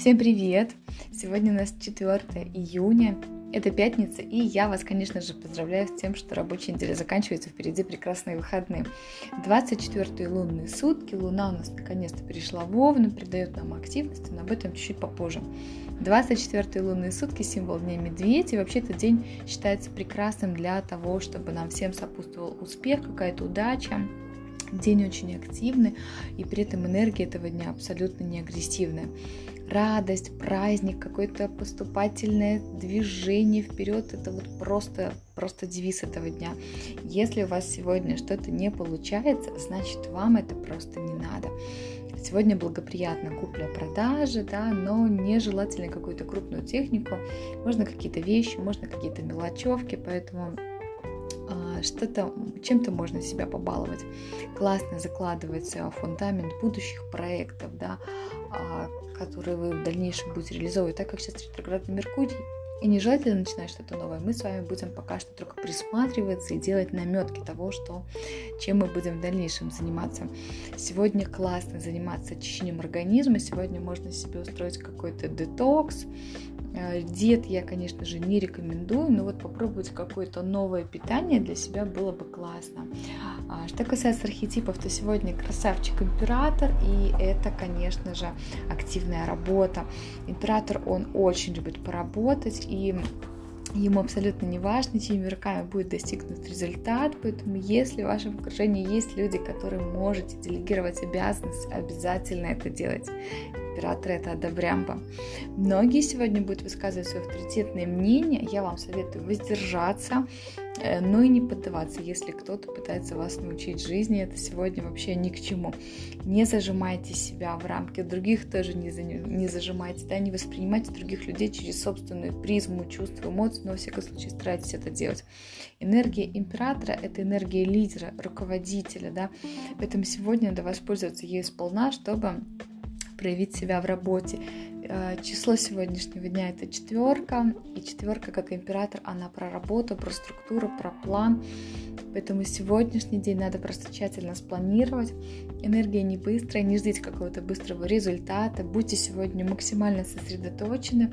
Всем привет! Сегодня у нас 4 июня, это пятница, и я вас, конечно же, поздравляю с тем, что рабочая неделя заканчивается, впереди прекрасные выходные. 24 лунные сутки, луна у нас наконец-то перешла в Овну, придает нам активности, но об этом чуть-чуть попозже. 24 лунные сутки, символ Дня Медведя, и вообще этот день считается прекрасным для того, чтобы нам всем сопутствовал успех, какая-то удача, День очень активный, и при этом энергия этого дня абсолютно не агрессивная. Радость, праздник, какое-то поступательное движение вперед, это вот просто, просто девиз этого дня. Если у вас сегодня что-то не получается, значит вам это просто не надо. Сегодня благоприятно купля-продажа, да, но нежелательно какую-то крупную технику. Можно какие-то вещи, можно какие-то мелочевки, поэтому что-то, чем-то можно себя побаловать. Классно закладывается фундамент будущих проектов, да, а, которые вы в дальнейшем будете реализовывать, так как сейчас ретроградный Меркурий, и не желательно начинать что-то новое. Мы с вами будем пока что только присматриваться и делать наметки того, что, чем мы будем в дальнейшем заниматься. Сегодня классно заниматься очищением организма. Сегодня можно себе устроить какой-то детокс, Э, диет я, конечно же, не рекомендую, но вот попробовать какое-то новое питание для себя было бы классно. А, что касается архетипов, то сегодня красавчик-император, и это, конечно же, активная работа. Император, он очень любит поработать, и Ему абсолютно не важно, чьими руками будет достигнут результат, поэтому если в вашем окружении есть люди, которым можете делегировать обязанность, обязательно это делать императора это Адабрямба. Многие сегодня будут высказывать свое авторитетное мнение. Я вам советую воздержаться, э, но и не поддаваться, если кто-то пытается вас научить жизни. Это сегодня вообще ни к чему. Не зажимайте себя в рамки других, тоже не, за, не зажимайте, да, не воспринимайте других людей через собственную призму чувств, эмоций, но во всяком случае старайтесь это делать. Энергия императора – это энергия лидера, руководителя, да, поэтому сегодня надо воспользоваться ею сполна, чтобы проявить себя в работе. Э, число сегодняшнего дня это четверка, и четверка как император, она про работу, про структуру, про план. Поэтому сегодняшний день надо просто тщательно спланировать. Энергия не быстрая, не ждите какого-то быстрого результата. Будьте сегодня максимально сосредоточены.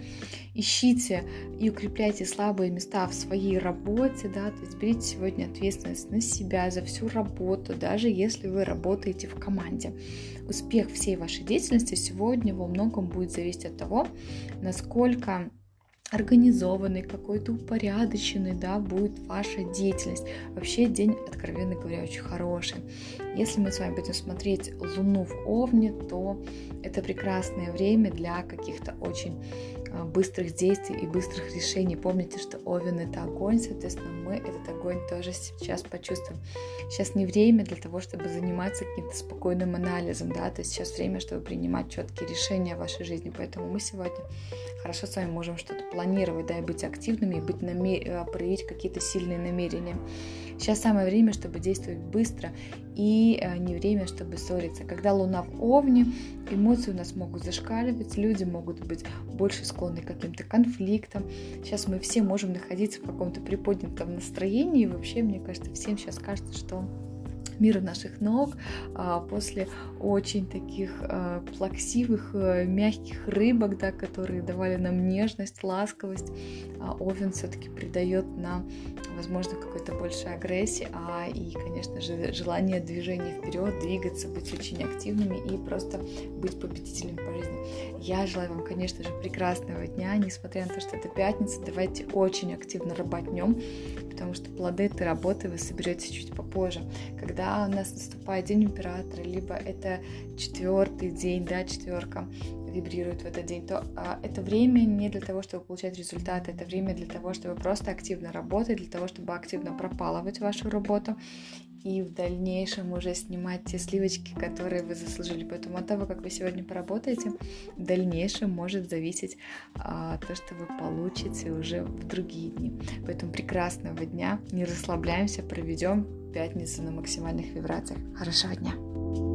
Ищите и укрепляйте слабые места в своей работе, да, то есть берите сегодня ответственность на себя за всю работу, даже если вы работаете в команде. Успех всей вашей деятельности сегодня во многом будет зависеть от того, насколько организованный, какой-то упорядоченный, да, будет ваша деятельность. Вообще день, откровенно говоря, очень хороший. Если мы с вами будем смотреть Луну в Овне, то это прекрасное время для каких-то очень быстрых действий и быстрых решений. Помните, что Овен это огонь, соответственно, мы этот огонь тоже сейчас почувствуем. Сейчас не время для того, чтобы заниматься каким-то спокойным анализом, да, то есть сейчас время, чтобы принимать четкие решения в вашей жизни, поэтому мы сегодня хорошо с вами можем что-то планировать, да, и быть активными, и быть намер... Э, проявить какие-то сильные намерения. Сейчас самое время, чтобы действовать быстро, и э, не время, чтобы ссориться. Когда Луна в Овне, эмоции у нас могут зашкаливать, люди могут быть больше склонны к каким-то конфликтам. Сейчас мы все можем находиться в каком-то приподнятом настроении, и вообще, мне кажется, всем сейчас кажется, что мир наших ног а, после очень таких а, плаксивых, а, мягких рыбок, да, которые давали нам нежность, ласковость, а овен все-таки придает нам, возможно, какой-то большей агрессии, а и, конечно же, желание движения вперед, двигаться, быть очень активными и просто быть победителем по. Я желаю вам, конечно же, прекрасного дня, несмотря на то, что это пятница, давайте очень активно работнем, потому что плоды этой работы вы соберете чуть попозже. Когда у нас наступает День Императора, либо это четвертый день, да, четверка, вибрирует в этот день, то а, это время не для того, чтобы получать результаты, это время для того, чтобы просто активно работать, для того, чтобы активно пропалывать вашу работу и в дальнейшем уже снимать те сливочки, которые вы заслужили. Поэтому от того, как вы сегодня поработаете, в дальнейшем может зависеть а, то, что вы получите уже в другие дни. Поэтому прекрасного дня, не расслабляемся, проведем пятницу на максимальных вибрациях. Хорошего дня!